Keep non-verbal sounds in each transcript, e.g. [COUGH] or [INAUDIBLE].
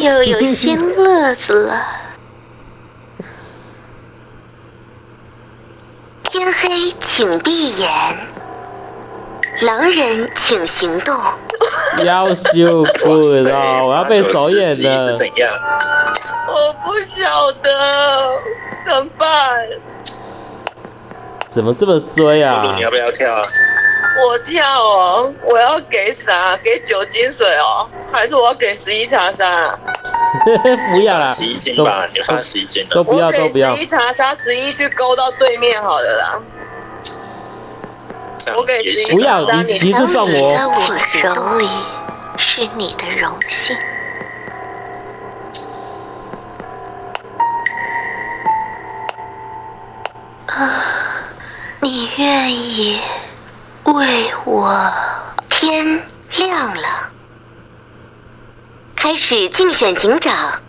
又有新乐子了。[LAUGHS] 天黑，请闭眼。狼人，请行动。[LAUGHS] 要羞愧了，我要被首演是了。怎样？我不晓得怎么办。怎么这么衰啊露？露，你要不要跳啊？我跳哦，我要给啥？给酒精水哦，还是我要给十一茶沙啊？[LAUGHS] 不要啦十一斤吧，你放洗衣精的。都不要我给都不要十。一茶沙，十一去勾到对面好了啦。我给十一不要茶沙，你你你是放我在我手里是你的荣幸。啊，你愿意为我？天亮了，开始竞选警长。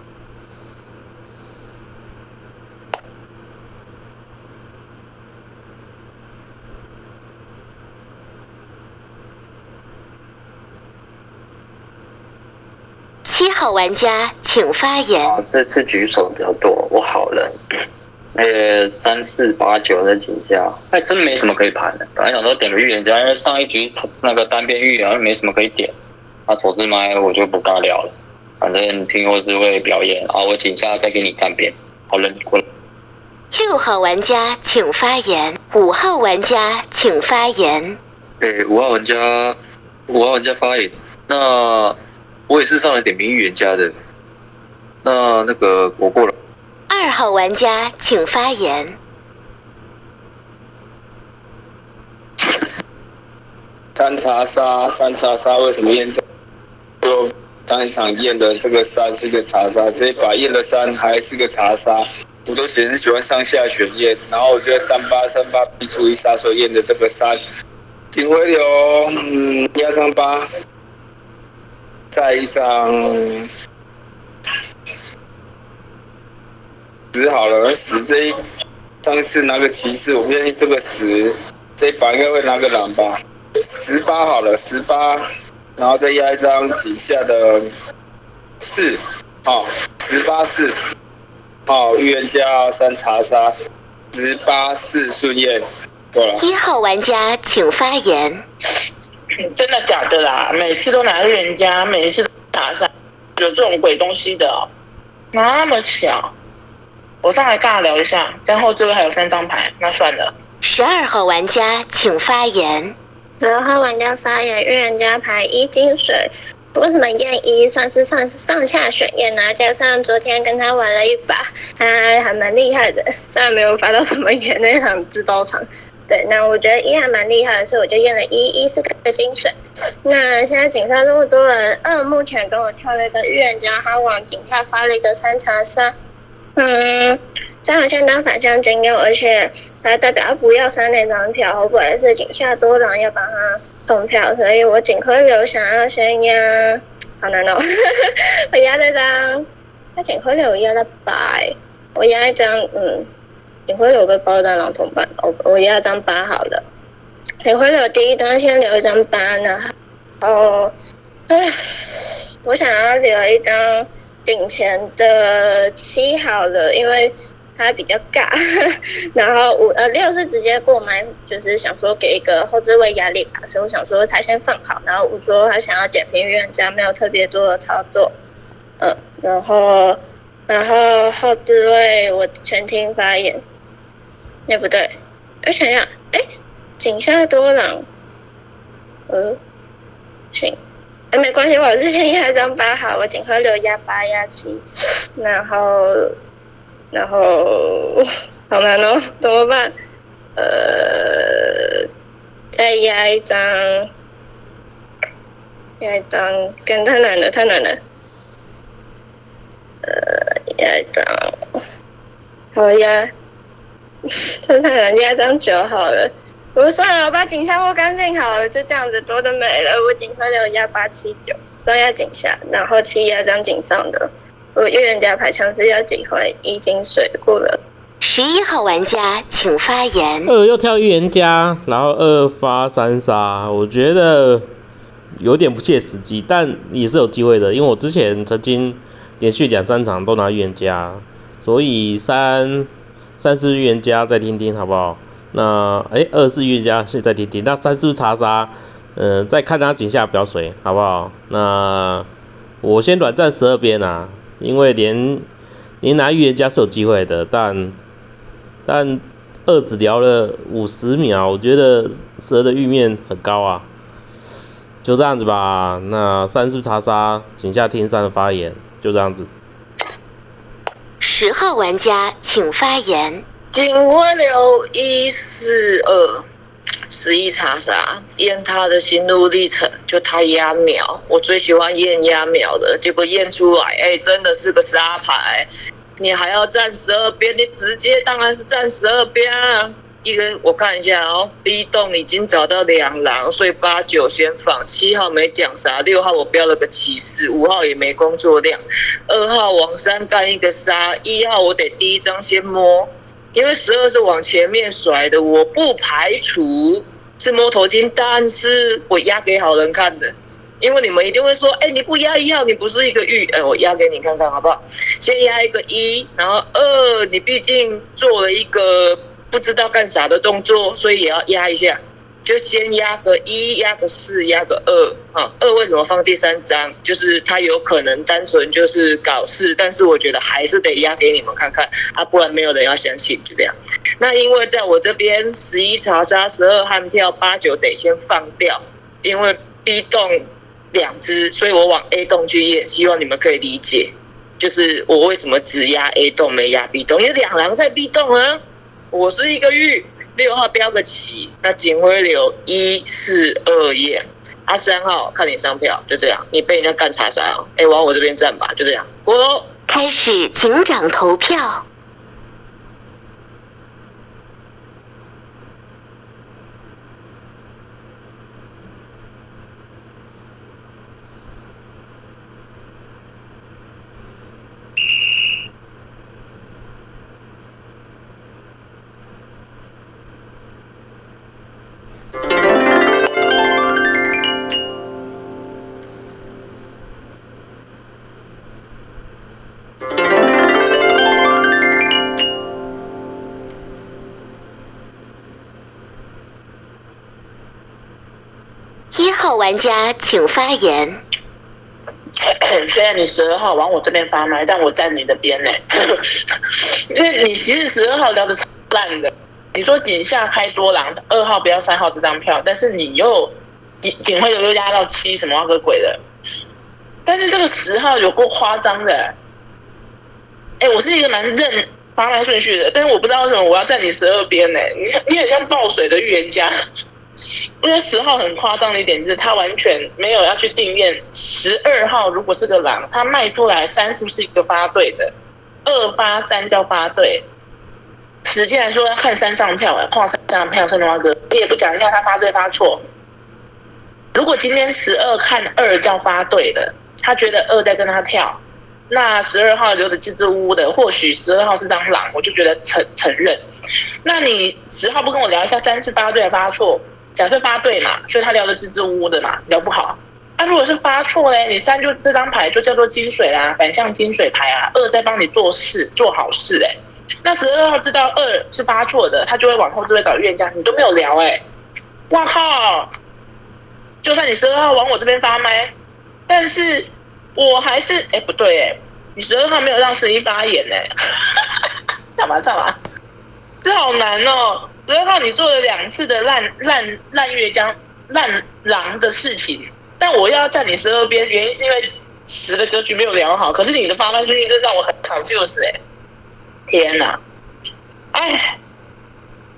七号玩家请发言。这次举手比较多，我好人。呃，三四八九的几下，还，真没什么可以盘的。本来想说点个预言家，因为上一局那个单边预言没什么可以点。那左智麦我就不尬聊了，反正听或是会表演啊，我井下再给你单边。好人过来。六号玩家请发言，五号玩家请发言。诶，五号玩家，五号玩家发言。那我也是上来点名预言家的。那那个我过了。二号玩家请发言。三叉杀，三叉杀，为什么验证？就上一场验的这个三是个查杀，所以把验的三还是个查杀。我都喜很喜欢上下选验，然后我觉得三八三八必出一杀，所以验的这个三。警徽流，嗯，压张八，再一张十好了，十这一上次拿个骑士，我不相信这个十这一把应该会拿个狼吧。十八好了，十八，然后再压一张底下的四，好，十八四，好，预言家三查杀，十八四顺验，够了。一号玩家请发言。真的假的啦？每次都拿预言家，每一次都查杀，有这种鬼东西的哦、那么巧。我上来尬聊一下，然后这位还有三张牌，那算了。十二号玩家请发言。十二号玩家发言，预言家牌一金水。为什么验一算是上上下选验呢？加上昨天跟他玩了一把，他还蛮厉害的，虽然没有发到什么验那场自爆场。对，那我觉得一还蛮厉害的，所以我就验了一，一是个金水。那现在警上这么多人，二目前跟我跳了一个预言家，他往井下发了一个三查杀。嗯，这样相当反向金用，而且还代表不要删那张票，我本来是井下多狼要帮他通票，所以我井科流想要先压，好难哦，[LAUGHS] 我压这张，那井科流我压到八、我压一张，嗯，井科流被包到狼同伴，我我压一张八好了，井科流第一张先留一张八，呢，哦，唉，我想要留一张。顶前的七好了，因为他比较尬，[LAUGHS] 然后五呃六是直接过麦，就是想说给一个后置位压力吧，所以我想说他先放好，然后五说他想要点评预言家，没有特别多的操作，嗯，然后然后后置位我全听发言，也不对，我想想，哎，井下多狼，呃，行。哎，没关系，我之前压张八好，我锦和流压八压七，然后，然后好难哦，怎么办？呃，再压一张，压一张，更太难了，太难了。呃，压一张，好 [LAUGHS] 压，这太难，压张九好了。我算了，我把井下摸干净好了，就这样子多的没了。我井上有压八七九，都压井下，然后七压张井上的。我预言家牌强势要几回一金水过了。十一号玩家请发言。二又跳预言家，然后二发三杀，我觉得有点不切实际，但也是有机会的，因为我之前曾经连续两三场都拿预言家，所以三三是预言家再听听好不好？那哎二是预言家现在听听，那三是查杀？呃，再看他井下表水好不好？那我先软战十二边啊，因为连连拿预言家是有机会的，但但二只聊了五十秒，我觉得蛇的玉面很高啊，就这样子吧。那三是查杀，井下听三的发言，就这样子。十号玩家请发言。警徽流一四二。十一查杀验他的心路历程，就他压秒，我最喜欢验压秒的，结果验出来，哎，真的是个杀牌。你还要站十二边，你直接当然是站十二边啊。一个我看一下哦，B 栋已经找到两狼，所以八九先放，七号没讲啥，六号我标了个骑士，五号也没工作量，二号往三干一个杀，一号我得第一张先摸。因为十二是往前面甩的，我不排除是摸头巾，但是我压给好人看的。因为你们一定会说，哎，你不压一号，你不是一个玉，哎，我压给你看看好不好？先压一个一，然后二，你毕竟做了一个不知道干啥的动作，所以也要压一下。就先压个一，压个四，压个二，哈，二为什么放第三张？就是它有可能单纯就是搞事，但是我觉得还是得压给你们看看啊，不然没有人要相信，就这样。那因为在我这边十一查杀，十二悍跳，八九得先放掉，因为 B 栋两只，所以我往 A 栋去验，希望你们可以理解，就是我为什么只压 A 栋没压 B 栋，因为两狼在 B 栋啊，我是一个玉。六号标个旗，那警徽流一四二页，啊三号看你上票，就这样，你被人家干查杀，哎往我这边站吧，就这样，我。开始警长投票。玩家请发言。虽然你十二号往我这边发麦，但我站你的边呢。因为你其实十二号聊的烂的。你说井下开多狼，二号不要三号这张票，但是你又警警徽流又压到七，什么个鬼的？但是这个十号有够夸张的。哎，我是一个蛮认发麦顺序的，但是我不知道为什么我要站你十二边呢？你你很像爆水的预言家。因为十号很夸张的一点就是，他完全没有要去定验十二号如果是个狼，他卖出来三是不是一个发对的？二发三叫发对。实际来说要看三张票哎，画三张票，圣花哥，你也不讲一下他发对发错。如果今天十二看二叫发对的，他觉得二在跟他跳，那十二号留的支支吾吾的，或许十二号是张狼，我就觉得承承认。那你十号不跟我聊一下三次发对发错？假设发对嘛，所以他聊的支支吾吾的嘛，聊不好。那如果是发错嘞，你三就这张牌就叫做金水啦，反向金水牌啊。二在帮你做事，做好事哎。那十二号知道二是发错的，他就会往后就会找冤家，你都没有聊哎。哇靠！就算你十二号往我这边发麦，但是我还是哎不对哎，你十二号没有让十一发言哎。[LAUGHS] 干嘛干嘛？这好难哦。十二号，你做了两次的烂烂烂月江烂狼的事情，但我要站你十二边，原因是因为十的格局没有聊好。可是你的发麦顺序，真让我很 confused 哎！天哪，哎，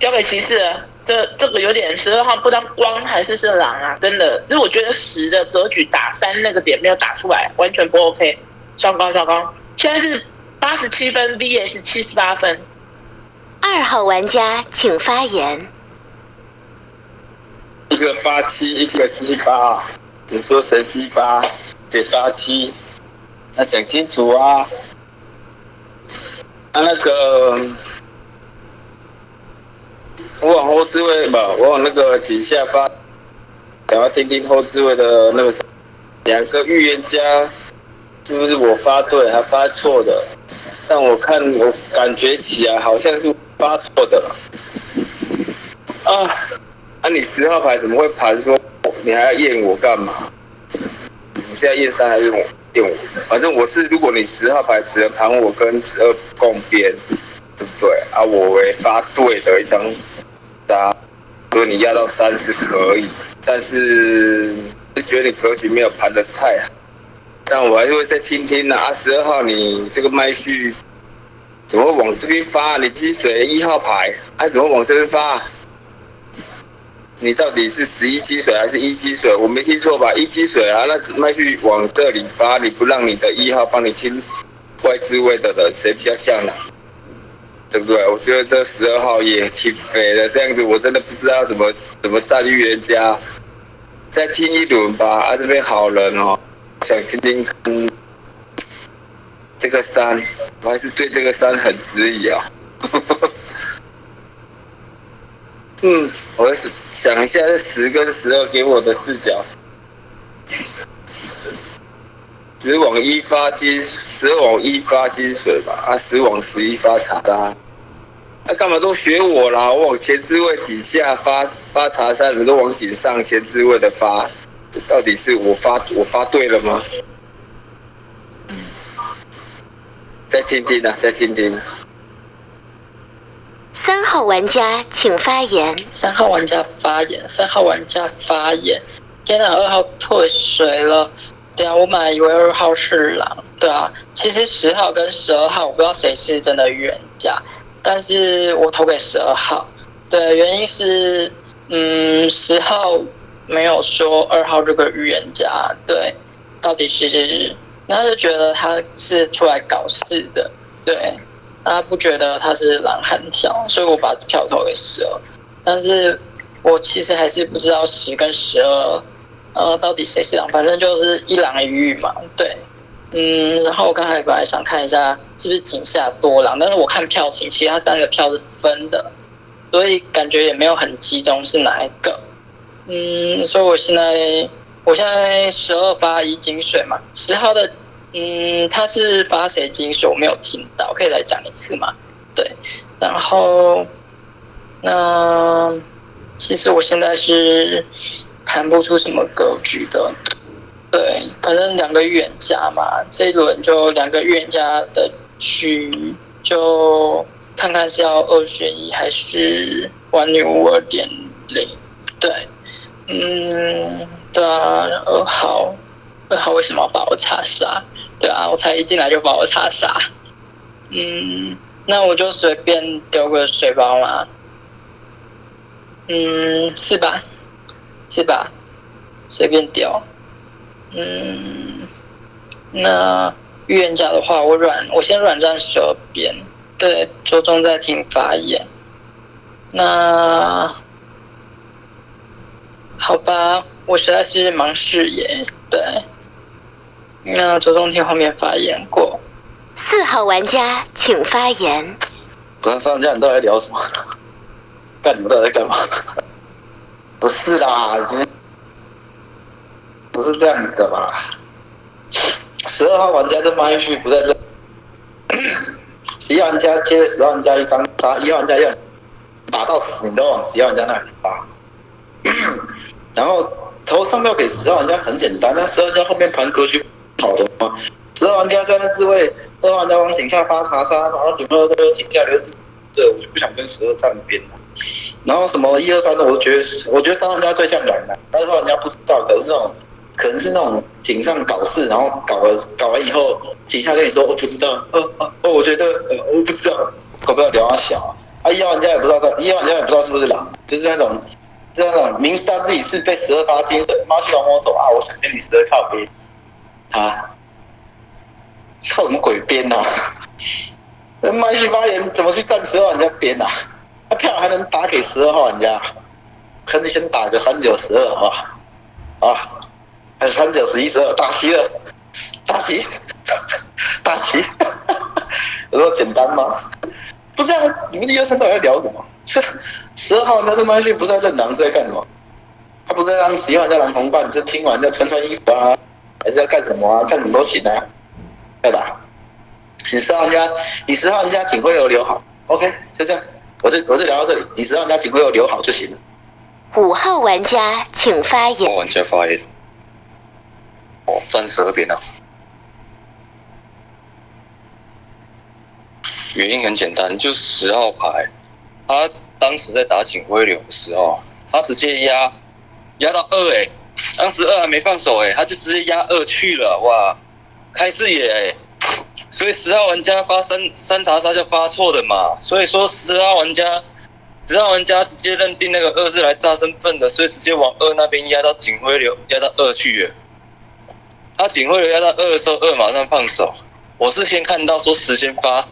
交给骑士，这这个有点十二号不知道光还是是狼啊，真的，就是我觉得十的格局打三那个点没有打出来，完全不 OK。糟糕糟糕，现在是八十七分，VS 七十八分。二号玩家请发言。一个八七，一个七八，你说谁七八？谁八七？那讲清楚啊！他那个，我往后置位吧，我往那个井下发，想要听听后置位的那个两个预言家，是不是我发对还发错的？但我看我感觉起来好像是发错的了啊！啊，你十号牌怎么会盘说你还要验我干嘛？你现在验三还是验我？验我？反正我是，如果你十号牌只能盘我跟十二共边，对不对？啊，我为发对的一张杀，所以你压到三是可以，但是是觉得你格局没有盘的太好。但我还是会再听听呢。啊，十二号你这个麦序怎么往这边发？你积水一号牌，还怎么往这边发？你到底是十一积水还是一积水？我没听错吧？一积水啊，那麦序往这里发，你不让你的一号帮你清外置位的人，谁比较像呢？对不对？我觉得这十二号也挺肥的，这样子我真的不知道怎么怎么赞预言家。再听一轮吧，啊，这边好人哦。想听听这个山，我还是对这个山很质疑啊。[LAUGHS] 嗯，我是想一下这十跟十二给我的视角，十往一发金，十往一发金水吧，啊，十往十一发茶渣。那、干嘛都学我啦？我往前置位底下发发茶山，你们都往井上前置位的发。这到底是我发我发对了吗？再听听啊，再听听。三号玩家请发言。三号玩家发言，三号玩家发言。天哪，二号退水了。对啊，我本来以为二号是狼。对啊，其实十号跟十二号，我不知道谁是真的预言家，但是我投给十二号。对，原因是，嗯，十号。没有说二号这个预言家对，到底是，他就觉得他是出来搞事的，对，他不觉得他是狼汉条，所以我把票投给十二，但是我其实还是不知道十跟十二，呃，到底谁是狼，反正就是一狼一玉嘛，对，嗯，然后我刚才本来想看一下是不是井下多狼，但是我看票型，其他三个票是分的，所以感觉也没有很集中是哪一个。嗯，所以我现在，我现在十二发一金水嘛，十号的，嗯，他是发谁金水？我没有听到，可以来讲一次吗？对，然后，那其实我现在是盘不出什么格局的，对，反正两个预言家嘛，这一轮就两个预言家的局，就看看是要二选一还是玩女巫二点零，对。嗯，对啊，二号，二号为什么要把我查杀？对啊，我才一进来就把我查杀。嗯，那我就随便丢个水包嘛。嗯，是吧？是吧？随便丢。嗯，那预言家的话，我软，我先软战十二边，对，着重在听发言。那。好吧，我实在是盲视野，对。那周中天后面发言过。四号玩家请发言。不看上家你到底在聊什么？干你们都在干嘛？[LAUGHS] 不是啦，不是这样子的吧？十二号玩家这麦序不在这。[COUGHS] 十一玩家接十号玩家一张，杀一号玩家要打到死，你都往十一玩家那里发。[COUGHS] 然后投上票给十二玩家很简单，那十二玩家后面盘格局好的吗？十二玩家在那自卫，十二玩家往井下发查杀，然后女朋友都井下留子，这我就不想跟十二站边了。然后什么一二三的，我觉得我觉得三号玩家最像蓝的，二号玩家不知道，可是那种可能是那种井上搞事，然后搞了搞完以后，井下跟你说我不知道，呃呃，我觉得呃我不知道，搞不要聊啊小啊，一号玩家也不知道，一号玩家也不知道是不是狼，就是那种。这样明知道自己是被十二发金的，妈去往我走啊！我想跟你十二靠边，啊，靠什么鬼边呐？[LAUGHS] 这麦去发言怎么去站十二玩家边呐？他票还能打给十二号玩家，可你先打个三九十二好不好？啊，还是三九十一十二打齐了，打齐，打齐，[LAUGHS] 有那么简单吗？不是啊，你们一二三到底在聊什么？这 [LAUGHS] 十二号他他妈去不是在认狼，是在干什么？他不是在让十一号在狼同伴，就听完再穿穿衣服啊，还是要干什么啊？干什么都行啊。对吧？你十号玩家，你十号玩家警徽流留好，OK，就这样。我就我就聊到这里，你十号玩家警徽流留好就行了。五号玩家请发我言。玩家发言。哦，站十二边啊。原因很简单，就是十号牌，他当时在打警徽流的时候，他直接压压到二哎，当时二还没放手哎，他就直接压二去了哇，开视野哎，所以十号玩家发三三查杀就发错的嘛，所以说十号玩家十号玩家直接认定那个二是来炸身份的，所以直接往二那边压到警徽流，压到二去了。他警徽流压到二的时候，二马上放手。我是先看到说时间发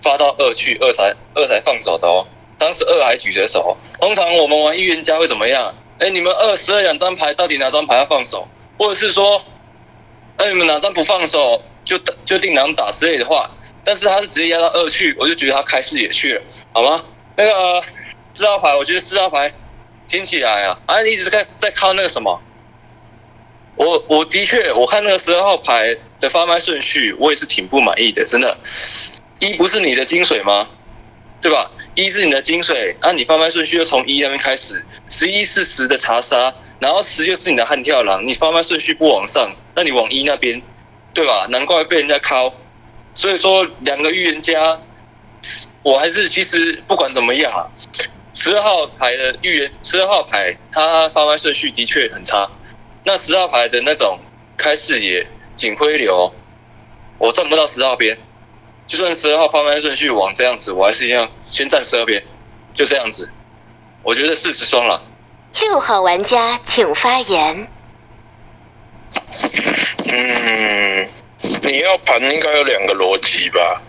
发到二去，二才二才放手的哦。当时二还举着手。通常我们玩预言家会怎么样？哎，你们二十二两张牌，到底哪张牌要放手？或者是说，哎，你们哪张不放手就就定哪打之类的话。但是他是直接压到二去，我就觉得他开视野去了，好吗？那个四号牌，我觉得四号牌听起来啊，啊，你一直在在靠那个什么？我我的确，我看那个十二号牌的发卖顺序，我也是挺不满意的，真的。一不是你的金水吗？对吧？一是你的金水，啊，你发牌顺序就从一那边开始，十一是十的查杀，然后十又是你的悍跳狼，你发牌顺序不往上，那你往一那边，对吧？难怪被人家敲。所以说，两个预言家，我还是其实不管怎么样啊，十二号牌的预言，十二号牌他发牌顺序的确很差。那十二号牌的那种开视野、警徽流，我站不到十号边。就算十二号发卖顺序往这样子，我还是一样先站十二边，就这样子。我觉得四十双了。六号玩家请发言。嗯，你要盘应该有两个逻辑吧。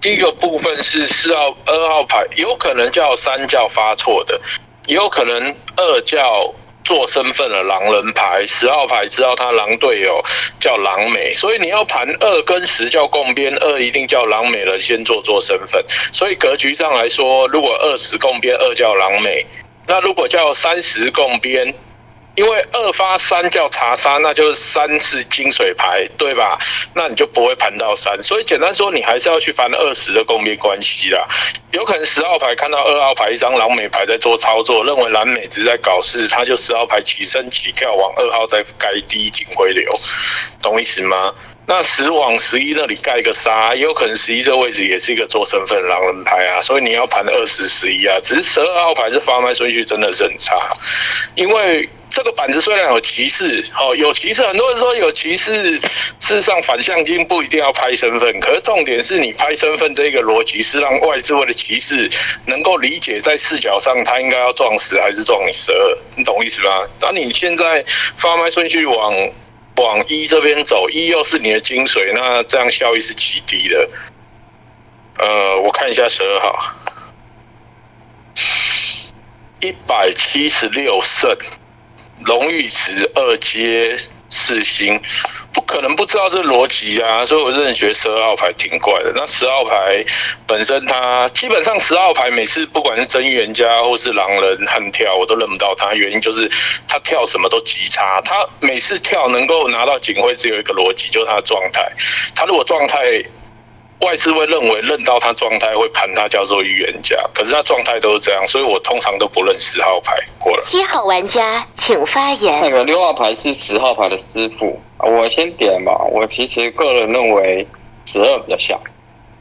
第一个部分是四号、二号牌，有可能叫三叫发错的，也有可能二叫做身份的狼人牌，十号牌知道他狼队友叫狼美，所以你要盘二跟十叫共边，二一定叫狼美了先做做身份。所以格局上来说，如果二十共边，二叫狼美，那如果叫三十共边。因为二发三叫查三，那就是三是金水牌，对吧？那你就不会盘到三，所以简单说，你还是要去翻二十的共边关系啦。有可能十号牌看到二号牌一张狼美牌在做操作，认为蓝美只是在搞事，他就十号牌起身起跳往二号再盖第一警徽流，懂意思吗？那十往十一那里盖个杀，也有可能十一这位置也是一个做身份狼人牌啊，所以你要盘二十十一啊。只是十二号牌是发卖顺序真的是很差，因为这个板子虽然有骑士，哦有骑士，很多人说有骑士，事实上反向金不一定要拍身份，可是重点是你拍身份这个逻辑是让外置位的骑士能够理解在视角上他应该要撞十还是撞你十二，你懂意思吗？那你现在发卖顺序往。往一这边走，一又是你的精髓，那这样效益是极低的。呃，我看一下十二号，一百七十六胜，荣誉值二阶四星，不可能不知道这逻辑啊，所以我真的觉得十二号牌挺怪的。那十号牌本身它基本上十号牌每次不管是真预言家或是狼人悍跳，我都认不到他，原因就是他跳什么都极差。他每次跳能够拿到警徽只有一个逻辑，就是他的状态。他如果状态外资会认为认到他状态会盘他叫做预言家，可是他状态都是这样，所以我通常都不认十号牌过来。七号玩家请发言那。个六号牌是十号牌的师傅，我先点吧。我其实个人认为十二比较像，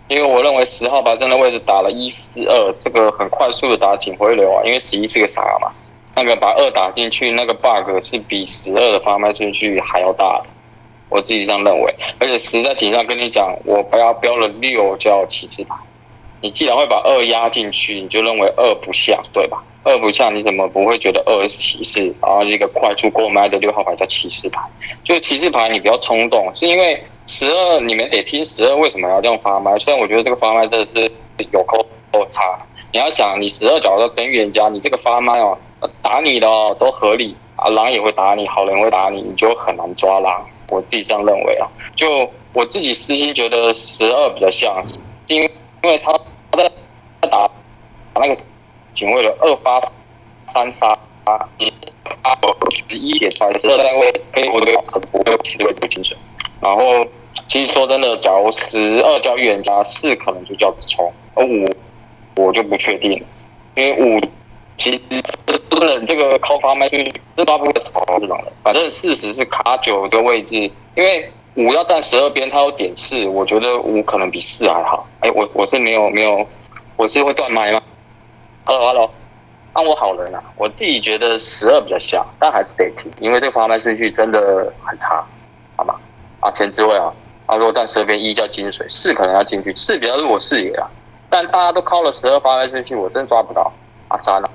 因为我认为十号牌站的位置打了一四二，这个很快速的打警徽流啊，因为十一是个傻嘛，那个把二打进去，那个 bug 是比十二的发卖顺序还要大的，我自己这样认为。而且十在顶上跟你讲，我不要标了六叫骑士牌，你既然会把二压进去，你就认为二不像，对吧？二不像，你怎么不会觉得二是骑士？然后一个快速过麦的六号牌叫骑士牌，就骑士牌你不要冲动，是因为十二你们得听十二为什么要这样发麦？虽然我觉得这个发麦真的是有够够差，你要想你十二角的真预言家，你这个发麦哦，打你的哦都合理啊，狼也会打你，好人会打你，你就很难抓狼。我自己这样认为啊，就我自己私心觉得十二比较像，是因为因为他他在打打那个警卫的二发三杀，你十一点出来的十二单位非我这个不会其实会不清楚。然后其实说真的，假如十二叫预言家，四可能就叫直冲，而五我就不确定，因为五其实真的这个靠发麦序这大部分少这种的，反正事实是卡九的位置，因为五要站十二边，它有点四，我觉得五可能比四还好。哎，我我是没有没有，我是会断麦吗？Hello Hello，按我好人啊，我自己觉得十二比较像，但还是得听，因为这个发麦顺序真的很差，好吗？啊，前置位啊，他说站十二边一叫金水，四可能要进去，四比较是我视野啊，但大家都靠了十二发麦顺序，我真抓不到。啊三了，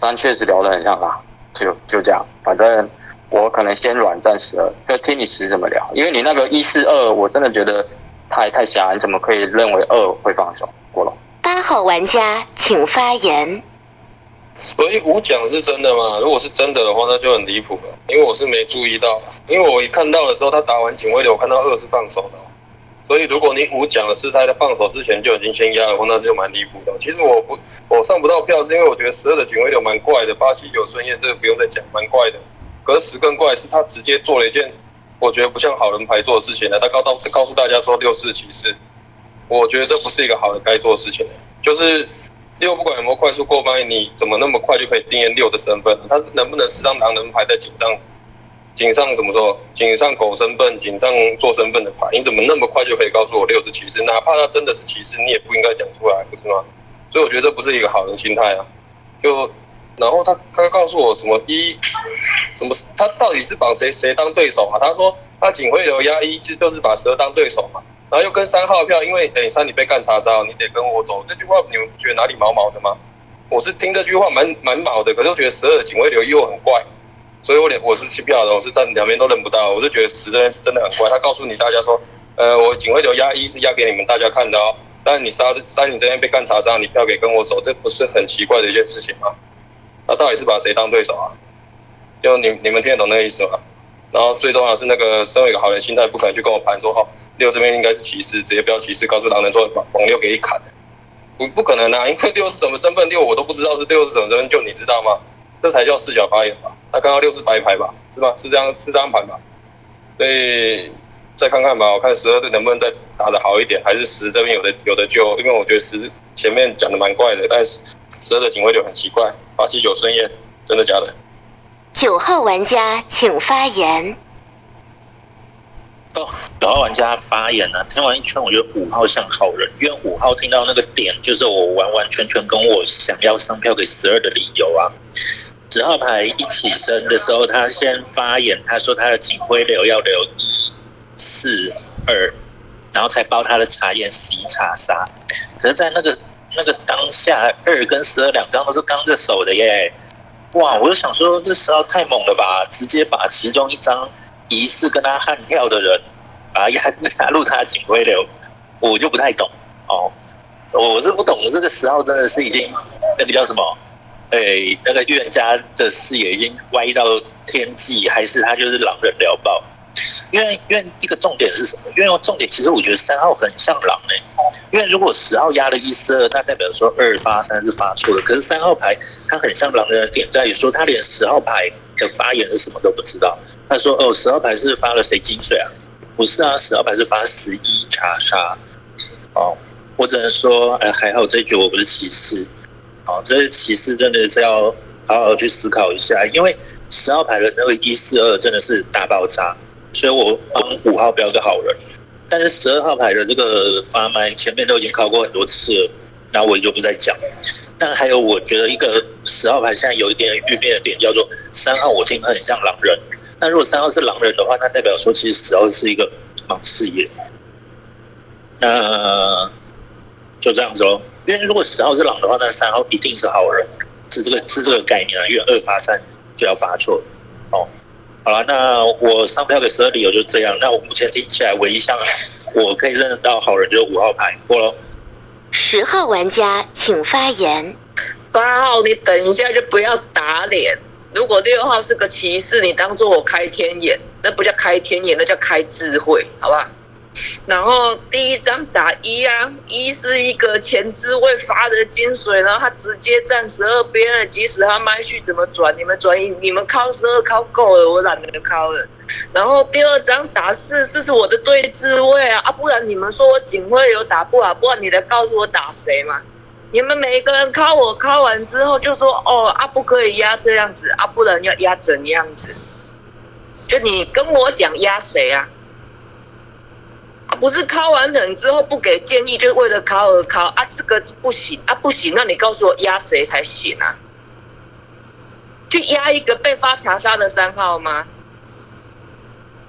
三确实聊得很像啊，就就这样，反正我可能先软站十二，就听你十怎么聊，因为你那个一四二，我真的觉得太太瞎，你怎么可以认为二会放手？过了。八号玩家请发言。所以五讲是真的吗？如果是真的的话，那就很离谱了，因为我是没注意到，因为我一看到的时候，他打完警卫流，我看到二是放手的，所以如果你五讲的是他在放手之前就已经先压的话，那就蛮离谱的。其实我不我上不到票，是因为我觉得十二的警卫流蛮怪的，八七九顺验这个不用再讲，蛮怪的。可是十更怪是他直接做了一件我觉得不像好人牌做的事情呢，他告到告诉大家说六四骑士，我觉得这不是一个好人该做的事情，就是。六不管有没有快速过麦，你怎么那么快就可以定验六的身份？他能不能是张狼人牌在井上？井上怎么说？井上狗身份，井上做身份的牌，你怎么那么快就可以告诉我六是骑士？哪怕他真的是骑士，你也不应该讲出来，不是吗？所以我觉得这不是一个好人心态啊。就然后他他告诉我什么一什么？他到底是绑谁谁当对手啊？他说他警徽流压一，其就是把十二当对手嘛。然后又跟三号票，因为等三你被干查杀，你得跟我走。这句话你们不觉得哪里毛毛的吗？我是听这句话蛮蛮毛的，可是我觉得十二警卫流又很怪，所以我连我是弃票的，我是站两边都认不到。我是觉得十这边是真的很怪。他告诉你大家说，呃，我警卫流压一是压给你们大家看的哦，但是你杀三你这边被干查杀，你票给跟我走，这不是很奇怪的一件事情吗？他到底是把谁当对手啊？就你你们听得懂那个意思吗？然后最重要是那个身为一个好人心态，不可能去跟我盘说哦。六这边应该是骑士，直接标骑士，告诉狼人说把往六给一砍，不不可能啊！因为六是什么身份，六我都不知道是六是什么身份，就你知道吗？这才叫四角发言吧？他刚刚六是白牌吧？是吧？是这样是这样盘吧？所以再看看吧，我看十二队能不能再打得好一点，还是十这边有的有的救？因为我觉得十前面讲的蛮怪的，但是十二的警卫流很奇怪，八七九孙燕，真的假的？九号玩家请发言。哦，九号玩家发言了，听完一圈，我觉得五号像好人，因为五号听到那个点，就是我完完全全跟我想要上票给十二的理由啊。十号牌一起身的时候，他先发言，他说他的警徽流要留一四二，然后才包他的茶叶十一查杀。可是，在那个那个当下，二跟十二两张都是刚着手的耶。哇，我就想说，这十号太猛了吧，直接把其中一张。疑似跟他悍跳的人，把他压压入他的警徽流，我就不太懂哦。我是不懂这个十号真的是已经那个叫什么？哎，那个预言家的视野已经歪到天际，还是他就是狼人聊爆？因为因为一个重点是什么？因为重点其实我觉得三号很像狼哎，因为如果十号压了一四二，那代表说二发三是发错了。可是三号牌他很像狼人的点在于说，他连十号牌的发言是什么都不知道。他说：“哦，十号牌是发了谁金水啊？不是啊，十号牌是发十一查杀。哦，我只能说，哎，还好这局我不是骑士。哦，这些骑士真的是要好好去思考一下，因为十号牌的那个一四二真的是大爆炸，所以我帮五号标个好人。但是十二号牌的这个发麦前面都已经考过很多次了，那我就不再讲。但还有，我觉得一个十号牌现在有一点预变的点，叫做三号，我听很像狼人。”那如果三号是狼人的话，那代表说其实十号是一个盲视野。那就这样子喽。因为如果十号是狼的话，那三号一定是好人，是这个是这个概念啊。因为二发三就要发错。哦，好了，那我上票给十二理由就这样。那我目前听起来唯一像我可以认得到好人就是五号牌过喽。十号玩家请发言。八号，你等一下就不要打脸。如果六号是个骑士，你当做我开天眼，那不叫开天眼，那叫开智慧，好吧？然后第一张打一啊，一是一个前置位发的金水，然后他直接站十二边了，即使他麦序怎么转，你们转一，你们靠十二靠够了，我懒得靠了。然后第二张打四，这是我的对置位啊，啊，不然你们说我警徽有打不好，不然你来告诉我打谁嘛？你们每个人敲我敲完之后就说哦啊不可以压这样子啊，不然要压怎样子？就你跟我讲压谁啊？不是敲完人之后不给建议，就是为了敲而敲啊，这个不行啊不行，那你告诉我压谁才行啊？去压一个被发查杀的三号吗？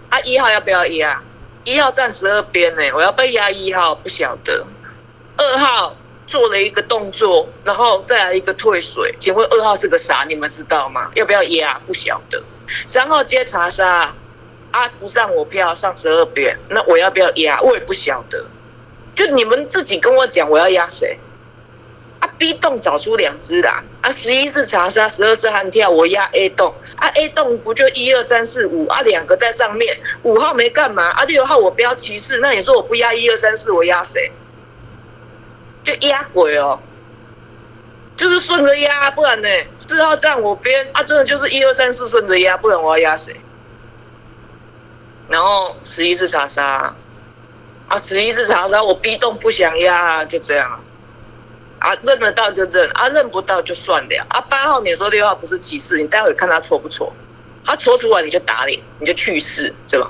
啊一号要不要压？一号站十二边呢、我要被压一号不晓得。二号做了一个动作，然后再来一个退水，请问二号是个啥？你们知道吗？要不要压？不晓得。三号接查杀，啊不上我票上十二边，那我要不要压？我也不晓得。就你们自己跟我讲，我要压谁？啊，B 栋找出两只啦，啊，十一是查杀，十二是悍跳，我压 A 栋，啊，A 栋不就一二三四五啊，两个在上面，五号没干嘛，啊，六号我标骑士，那你说我不压一二三四，我压谁？就压鬼哦，就是顺着压，不然呢？四号站我边啊，真的就是一二三四顺着压，不然我要压谁？然后十一是查杀，啊，十一是查杀，我 B 栋不想压啊，就这样啊。啊，认得到就认，啊，认不到就算了。啊，八号你说六号不是歧视，你待会看他错不错，他错出来你就打脸，你就去世，对吧？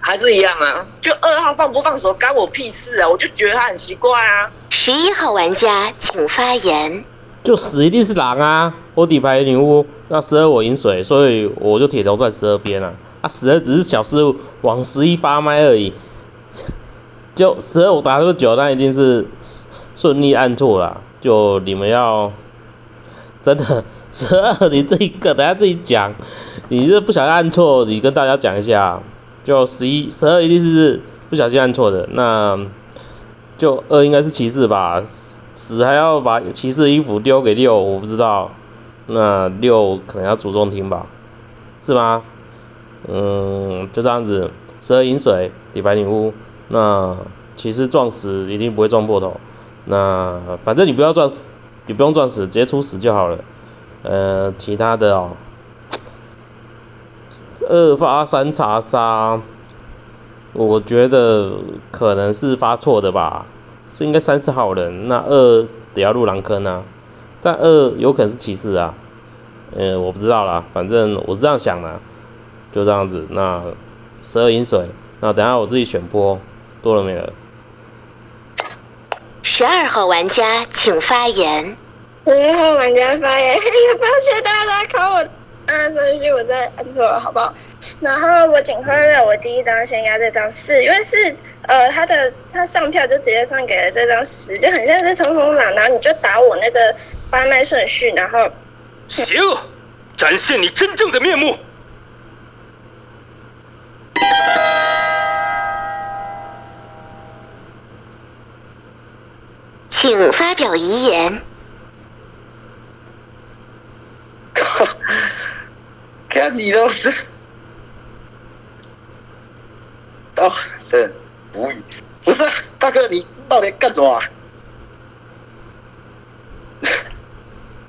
还是一样啊，就二号放不放手干我屁事啊！我就觉得他很奇怪啊。十一号玩家请发言。就死一定是狼啊！我底牌女巫，那十二我饮水，所以我就铁头在十二边啊。啊，十二只是小失误，往十一发麦而已。就十二我打这么久，那一定是顺利按错了。就你们要真的 [LAUGHS] 十二，你这个等下自己讲。你这不小心按错，你跟大家讲一下。就十一、十二一定是不小心按错的，那就二应该是骑士吧。死还要把骑士衣服丢给六，我不知道。那六可能要主动听吧，是吗？嗯，就这样子。十二饮水，底牌女巫。那骑士撞死一定不会撞破头。那反正你不要撞死，你不用撞死，直接出死就好了。呃，其他的哦，二发三查杀，我觉得可能是发错的吧。是应该三是好人，那二得要入狼坑啊，但二有可能是骑士啊，呃，我不知道啦，反正我是这样想的，就这样子。那十二饮水，那等下我自己选播，多了没了？十二号玩家请发言。十二号玩家发言，[LAUGHS] 抱歉大家考我按顺序，我再按错了，好不好？然后我警徽了，我第一张先压这张四，因为是呃他的他上票就直接上给了这张十，就很像是冲锋狼，然后你就打我那个八脉顺序，然后邪恶，展现你真正的面目。请发表遗言。[LAUGHS] 看你都是，哦，这无语。不是、大哥，你到底干什么、啊？[LAUGHS]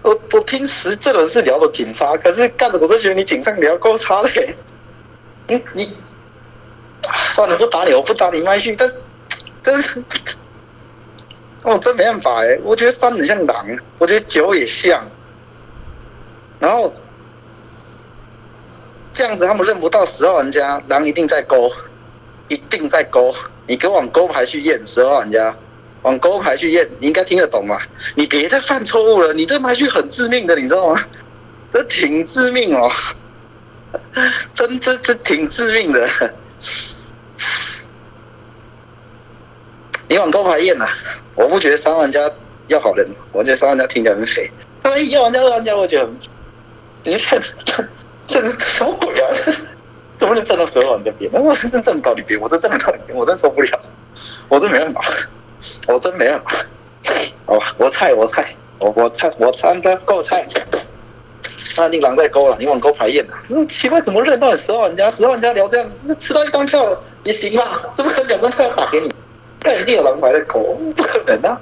我我平时这种是聊的挺差，可是干的我是觉得你警上聊够差的。[LAUGHS] 嗯，你算了，不打你，我不打你麦序，但但是，哦，真没办法哎。我觉得三很像狼，我觉得九也像，然后。这样子他们认不到十号玩家，狼一定在勾，一定在勾。你给我往勾牌去验十号玩家，往勾牌去验，你应该听得懂吧？你别再犯错误了，你这牌序很致命的，你知道吗？这挺致命哦，[LAUGHS] 真真真挺致命的。你往勾牌验呐、我不觉得三玩家要好人，我觉得三玩家听起来很匪。他们一玩家二玩家，我觉得很，你这这。这是什么鬼啊？怎么能站到十二万这边？我真站不到你边，我真站不到你边，我真受不了，我真没办法，我真没办法。好吧，我菜，我菜，我我菜，我参的够菜。那你狼在勾了，你往勾排验呐？那奇怪，怎么认到你十二万家？十二万家聊这样，那吃到一张票也行吧？怎么可能两张票打给你？但一定有狼牌在勾，不可能啊！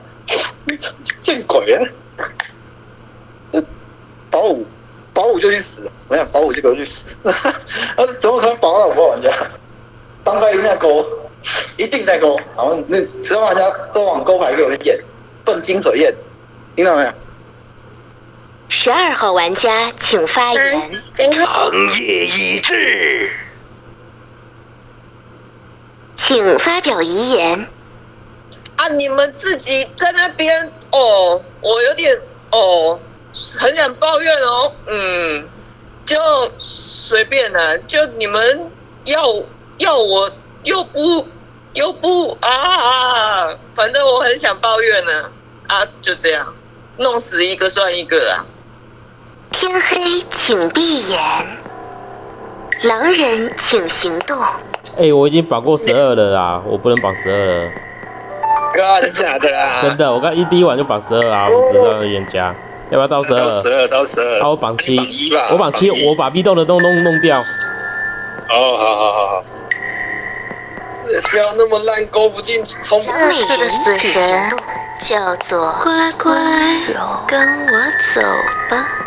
见鬼啊！这保五。保五就去死，我想保五就给我去死，啊，怎么可能保到五号玩家？当牌一定在勾，一定在勾，好，那十号玩家都往勾牌给我验，笨金水验，听到没有？十二号玩家请发言。长夜已至，请发表遗言。啊，你们自己在那边哦，我有点哦，很想抱怨哦，嗯，就随便啦、就你们要要我又不又不啊，反正我很想抱怨呢、啊，就这样，弄死一个算一个啊。天黑请闭眼。狼人请行动。哎、我已经绑过十二了啦，我不能绑十二了。哥，真假的啊？真的，我刚一第一晚就绑十二啊，我知道冤家，要不要到十二？到十二，到十二。啊，我绑七我绑七，我把 B 洞的洞弄弄掉。哦，好好好好。不要那么烂，勾不进，冲不这次的死神叫做乖乖，跟我走吧。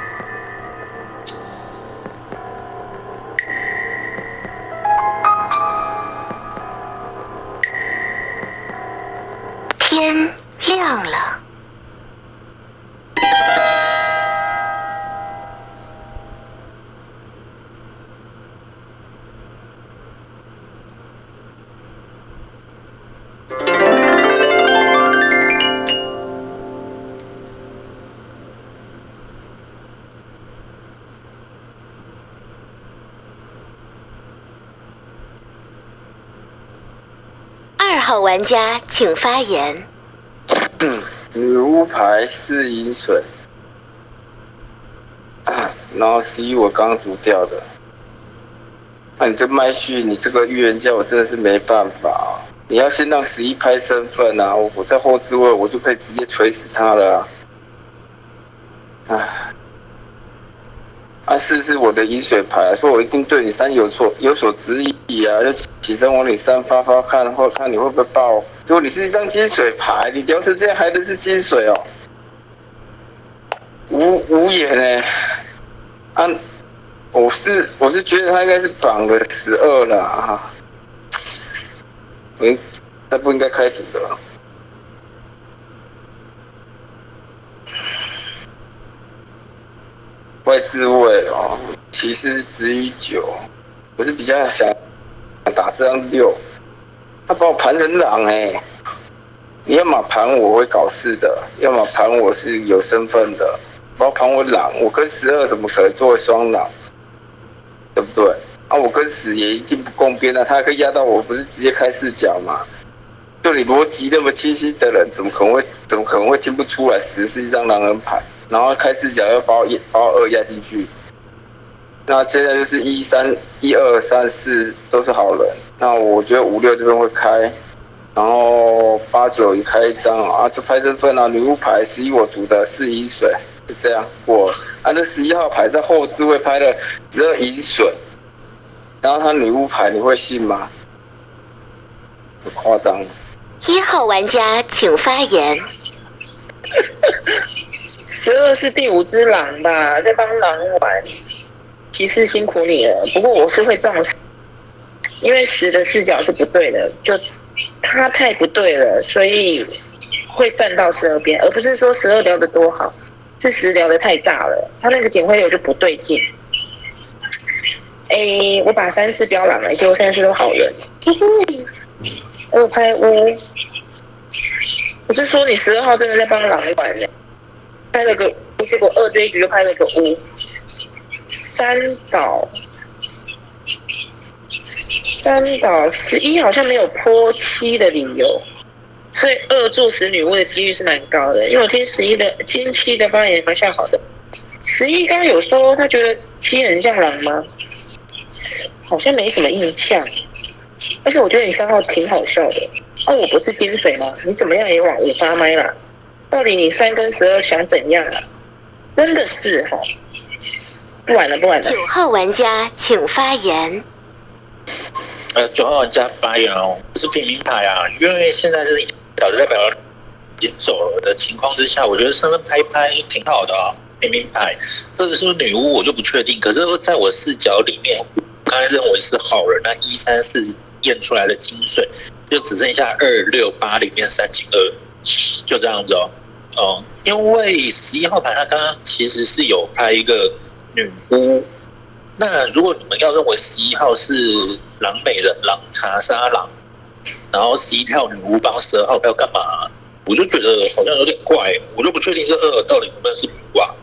玩家请发言。女巫牌是银水，啊，然后十一我刚读掉的。那、你这麦序，你这个预言家，我真的是没办法！你要先让十一拍身份啊，我我在后置位，我就可以直接锤死他了啊！唉，啊，四是我的饮水牌，说我一定对你三有所有所质疑啊，起身往你三发发看，或看你会不会爆。如果你是一张金水牌，你掉成这样还能是金水哦？无无言哎、啊，我是我是觉得他应该是绑了十二了啊，嗯，他不应该开赌的。外置位哦，骑士值于九，我是比较想打这张六，他把我盘成狼哎、你要么盘我会搞事的，要么盘我是有身份的，不要盘我狼，我跟十二怎么可能作为双狼？对不对？啊，我跟十也一定不共边啊，他还可以压到我，不是直接开视角吗？就你逻辑那么清晰的人，怎么可能会怎么可能会听不出来十是一张狼人牌，然后开视角要把我一把我二压进去？那现在就是一三一二三四都是好人，那我觉得五六这边会开，然后八九一开一张啊，这拍身份啊，女巫牌十一我读的是一水，就这样过。啊，那十一号牌在后置位拍了只有银水，然后他女巫牌你会信吗？很夸张。一号玩家请发言。十二是第五只狼吧，在帮狼玩。骑士辛苦你了，不过我是会撞死，因为十的视角是不对的，就他太不对了，所以会站到十二边，而不是说十二聊得多好，是十聊得太大了，他那个警徽流就不对劲。哎，我把三四标狼了，结果三四都好人，嘿嘿二拍五，我是说你十二号真的在帮狼玩呢，拍了个，结果二这一局又拍了个五。三岛，三岛十一好像没有泼七的理由，所以二做死女巫的几率是蛮高的。因为我听十一的听七的发言蛮像好的。十一刚刚有说他觉得七很像狼吗？好像没什么印象。而且我觉得你三号挺好笑的。哦，我不是金水吗？你怎么样也往五发麦啦？到底你三跟十二想怎样啊？真的是哈、不玩了，不玩了。九号玩家请发言。呃，九号玩家发言哦，是平民牌啊，因为现在是小的代表已经走了的情况之下，我觉得身份拍拍挺好的啊、平民牌，这个是女巫，我就不确定。可是在我视角里面，刚才认为是好人，那一三四验出来的金水，就只剩下二六八里面三进二，就这样子哦。哦，因为十一号牌他刚刚其实是有拍一个女巫，那如果你们要认为十一号是狼美人狼查沙狼，然后十一跳女巫帮十二号要干嘛？我就觉得好像有点怪，我就不确定这二到底能不能是女巫啊。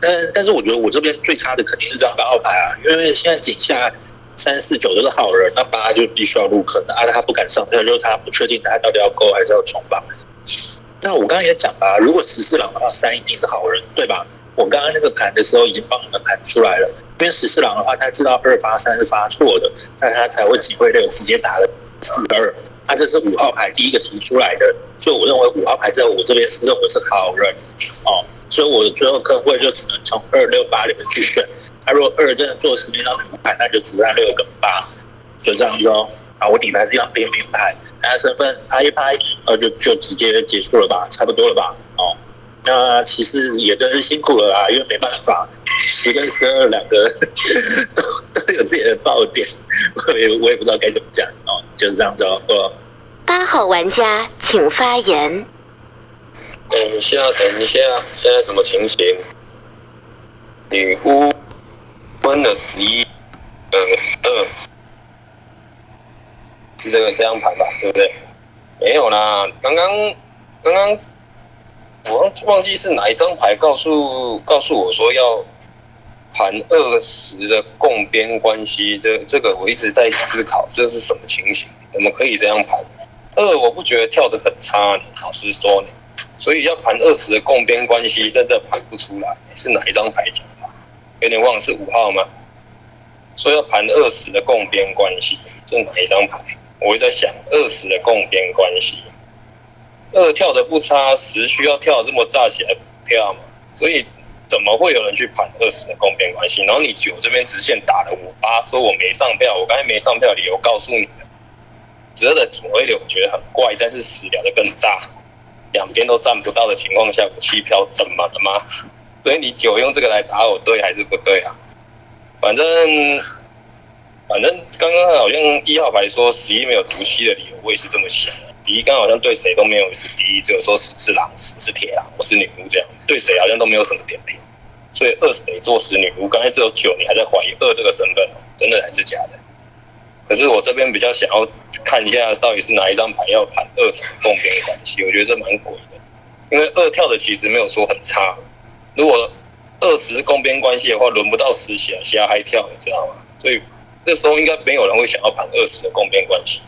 但但是我觉得我这边最差的肯定是这张八号牌啊，因为现在井下三四九都是好人，那八就必须要入坑的啊，他不敢上票，就是他不确定他到底要勾还是要冲吧。那我刚刚也讲了，如果十四郎的话，三一定是好人，对吧？我刚刚那个盘的时候已经帮你们盘出来了，因为十四郎的话，他知道二发三是发错的，那他才会机会六直接打了四二。他这是五号牌第一个提出来的，所以我认为五号牌在我这边是认为是好人哦，所以我的最后客会就只能从二六八里面去选。他如果二真的做十年张女牌，那就只剩六跟八，就这样子哦。啊，我底牌是一张平民牌，他身份拍一拍，呃，就就直接结束了吧，差不多了吧？哦，那其实也真是辛苦了啊，因为没办法，十跟十二两个 [LAUGHS] 都都有自己的爆点，我也我也不知道该怎么讲哦，就是这样子哦。八号玩家请发言。等一下，等一下，现在什么情形？女巫分了十一，呃，十二，是这个这张牌吧？对不对？没有啦，刚刚刚刚我忘忘记是哪一张牌告诉告诉我说要盘二十的共边关系，这这个我一直在思考这是什么情形？怎么可以这样盘？二我不觉得跳得很差，老实说呢。所以要盘二十的共边关系，真的盘不出来。是哪一张牌讲的？有点忘，是五号吗？说要盘二十的共边关系，这哪一张牌？我会在想二十的共边关系。二跳的不差，十需要跳这么炸起来跳嘛？所以怎么会有人去盘二十的共边关系？然后你九这边直线打了我八，说我没上票，我刚才没上票理由告诉你了。折的警徽流我觉得很怪，但是十聊的更炸。两边都占不到的情况下，我弃票怎么了吗？所以你九用这个来打我，对还是不对啊？反正反正刚刚好像一号牌说十一没有毒气的理由，我也是这么想。第一刚好像对谁都没有是第一，只有说十是狼，十是铁狼，我是女巫这样，对谁好像都没有什么点评。所以二十得做十女巫，刚才只有九，你还在怀疑二这个身份，真的还是假的？可是我这边比较想要看一下，到底是哪一张牌要盘二十共边关系？我觉得这蛮鬼的，因为二跳的其实没有说很差。如果二十共边关系的话，轮不到十起来瞎嗨跳，你知道吗？所以那时候应该没有人会想要盘二十的共边关系？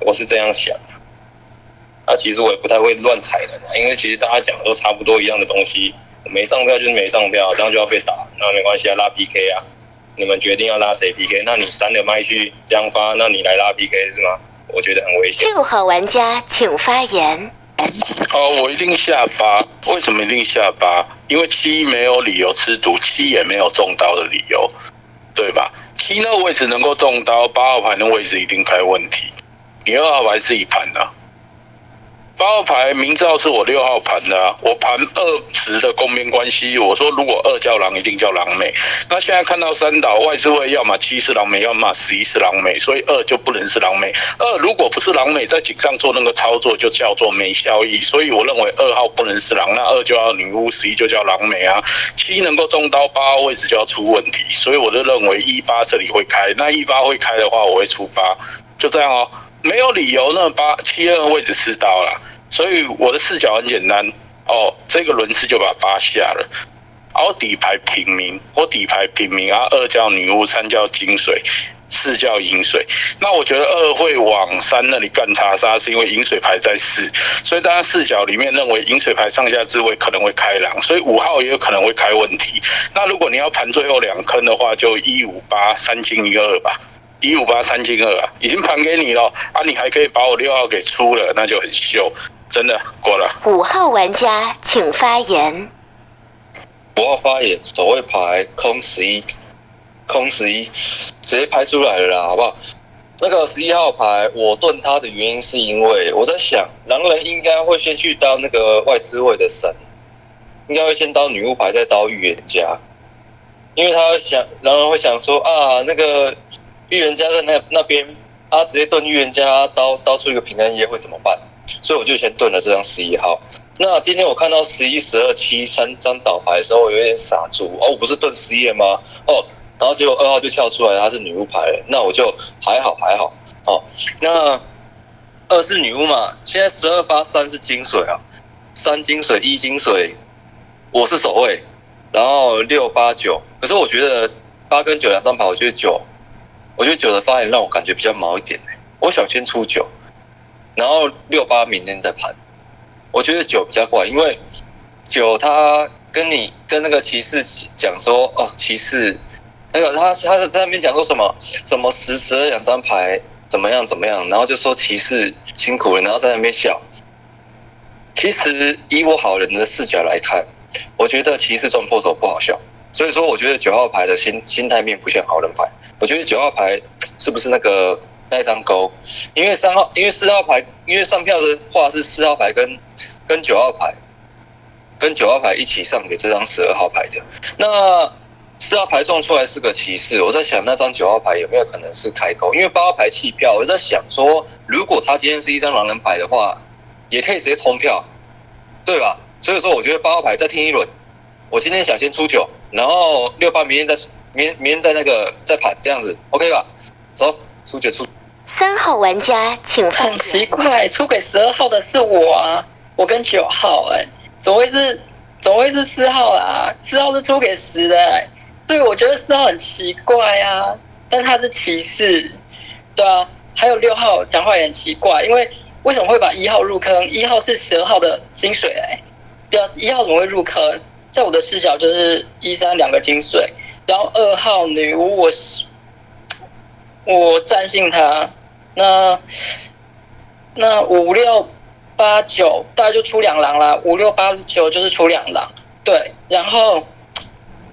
我是这样想的。那其实我也不太会乱踩的，因为其实大家讲的都差不多一样的东西，没上票就是没上票，这样就要被打，那没关系啊，拉 PK 啊。你们决定要拉谁 PK？那你删了麦去这样发，那你来拉 PK 是吗？我觉得很危险。六号玩家请发言。哦，我一定下八。为什么一定下八？因为七没有理由吃毒，七也没有中刀的理由，对吧？七那个位置能够中刀，八号牌的位置一定开问题。你二号牌自己盘的。八号牌明知道是我六号盘的，我盘二十的公边关系。我说如果二叫狼，一定叫狼美。那现在看到三岛外资会要么七是狼美，要么十一是狼美，所以二就不能是狼美。二如果不是狼美，在井上做那个操作就叫做没效益。所以我认为二号不能是狼，那二就要女巫，十一就叫狼美啊。七能够中刀，八号位置就要出问题。所以我就认为一八这里会开，那一八会开的话，我会出八，就这样哦。没有理由，那八七二位置吃刀了，所以我的视角很简单哦。这个轮次就把八下了，然后底牌平民，我底牌平民啊，二叫女巫，三叫金水，四叫银水。那我觉得二会往三那里干查杀，是因为银水牌在四，所以大家视角里面认为银水牌上下置位可能会开狼，所以五号也有可能会开问题。那如果你要盘最后两坑的话，就一五八三金一二吧。一五八三金二啊，已经盘给你了啊，你还可以把我六号给出了，那就很秀，真的过了。五号玩家请发言。五号发言，守卫牌空十一，空十一，直接拍出来了啦，好不好？那个十一号牌，我盾他的原因是因为我在想，狼人应该会先去当那个外资位的神，应该会先刀女巫牌，再刀预言家，因为他会想，狼人会想说啊，那个预言家在那那边，他直接盾预言家，刀刀出一个平安夜会怎么办？所以我就先盾了这张十一号。那今天我看到十一、十二、七三张倒牌的时候，我有点傻住。哦，我不是盾失业吗？哦，然后结果二号就跳出来，他是女巫牌了。那我就还好还好。哦，那二是女巫嘛。现在十二八三是金水啊，三金水一金水，我是守卫。然后六八九，可是我觉得八跟九两张牌，我觉得九，我觉得九的发言让我感觉比较毛一点。我想先出九，然后六八明天再盘。我觉得九比较怪，因为九他跟你跟那个骑士讲说，哦，骑士那个他他是在那边讲说什么什么十十二两张牌怎么样怎么样，然后就说骑士辛苦了，然后在那边笑。其实以我好人的视角来看，我觉得骑士撞破手不好笑，所以说我觉得九号牌的心心态面不像好人牌，我觉得九号牌是不是那个？那一张勾，因为三号，因为四号牌，因为上票的话是四号牌跟跟九号牌，跟九号牌一起上给这张十二号牌的。那四号牌撞出来是个骑士，我在想那张九号牌有没有可能是开勾？因为八号牌弃票，我在想说，如果他今天是一张狼人牌的话，也可以直接冲票，对吧？所以说，我觉得八号牌再听一轮。我今天想先出九，然后六八明天再明明天再那个再盘这样子，OK 吧？走，出九出。三号玩家，请很奇怪，出给十二号的是我啊，我跟九号，哎，怎么会是怎么会是四号啦？四号是出给十的，哎，对，我觉得四号很奇怪啊，但他是骑士，对啊，还有六号讲话也很奇怪，因为为什么会把一号入坑？一号是十二号的金水，哎，对啊，一号怎么会入坑？在我的视角就是一三两个金水，然后二号女巫，我是我占信他。那那五六八九大概就出两狼啦，五六八九就是出两狼，对。然后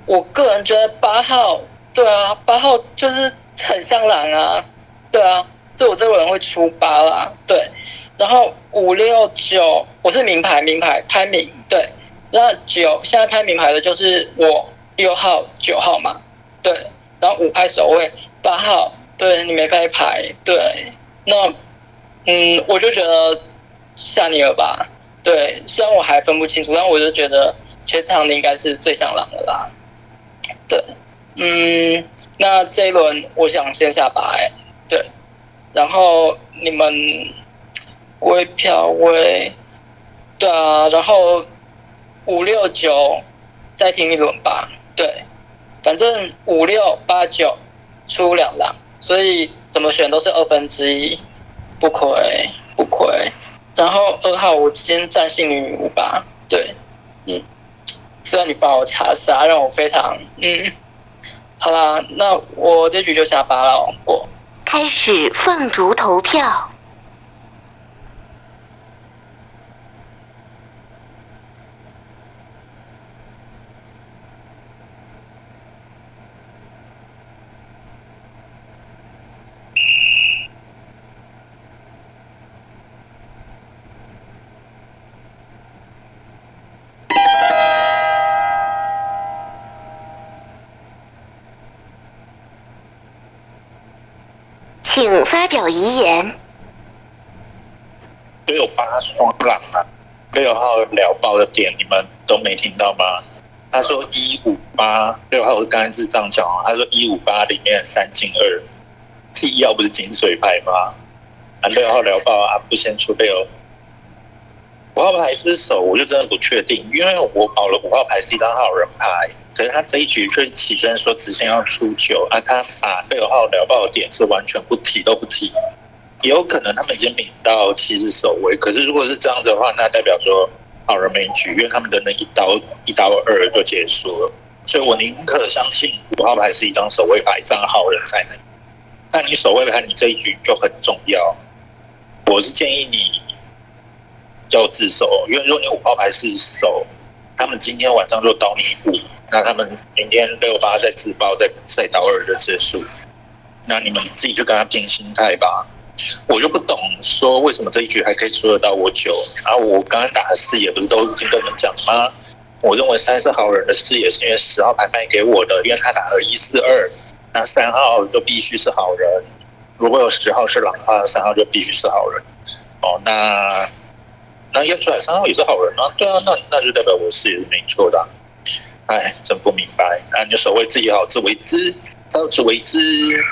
我个人觉得八号，对啊，八号就是很像狼啊，对啊，就我这个人会出八啦，对。然后五六九我是名牌，名牌拍名，对。那九现在拍名牌的就是我六号九号嘛，对。然后五拍守卫八号。对你没拍牌，对，那嗯，我就觉得夏尼尔吧，对，虽然我还分不清楚，但我就觉得全场的应该是最像狼的啦，对，嗯，那这一轮我想先下白，对，然后你们归票位，对啊，然后五六九再听一轮吧，对，反正五六八九出两狼。所以怎么选都是二分之一，不亏不亏。然后二号我先占幸运五吧，对，嗯。虽然你发我查杀，让我非常嗯。好啦，那我这局就下八了，过。开始放逐投票。请发表遗言。六八双狼啊，六号聊爆的点你们都没听到吗？他说一五八，六号是刚才是这样讲啊。他说一五八里面三进二，一要不是金水牌吗？啊，六号聊爆啊，不先出六。五号牌是不是手？我就真的不确定，因为我保了五号牌是一张好人牌。可是他这一局却起身说直线要出九啊，他把六号聊爆点是完全不提都不提，也有可能他们已经领到七是守卫。可是如果是这样子的话，那代表说好人没局，因为他们的那一刀一刀二就结束了。所以我宁可相信五号牌是一张守卫牌，这张好人才能。那你守卫牌，你这一局就很重要。我是建议你要自首，因为如果你五号牌是守，他们今天晚上就刀你五。那他们明天六八再自爆，再再刀二就结束。那你们自己就跟他拼心态吧。我就不懂说为什么这一局还可以出得到我九，然后我刚刚打的四也不是都已经跟你们讲吗？我认为三是好人的事，也是因为十号牌卖给我的，因为他打了一四二，那三号就必须是好人。如果有十号是狼的话，三号就必须是好人。哦，那那验出来三号也是好人啊？对啊，那那就代表我是也是没错的。哎，真不明白。那你所谓自己好自为之，好自为之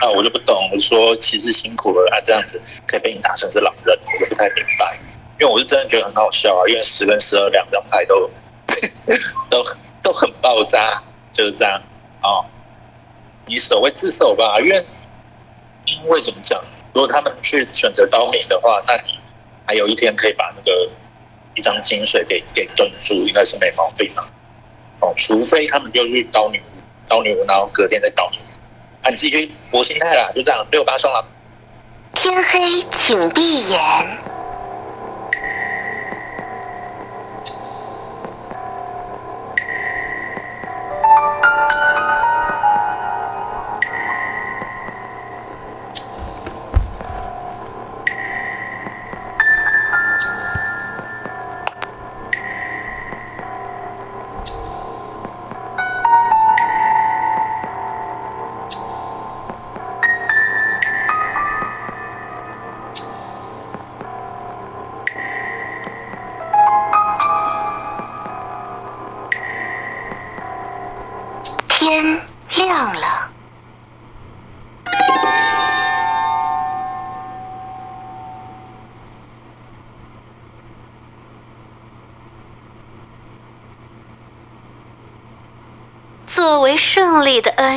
啊，我就不懂。我说其实辛苦了啊，这样子可以被你打成是狼人，我就不太明白。因为我是真的觉得很好笑啊，因为十跟十二两张牌都 [LAUGHS] 都都很爆炸，就是这样哦。你守卫自守吧，因为因为怎么讲？如果他们去选择刀名的话，那你还有一天可以把那个一张金水给给炖住，应该是没毛病的。哦，除非他们就去刀女刀女巫，然后隔天再刀女巫，啊，你自己去博心态啦，就这样六八双了。天黑请闭眼。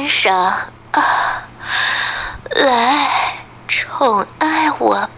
上啊，来宠爱我。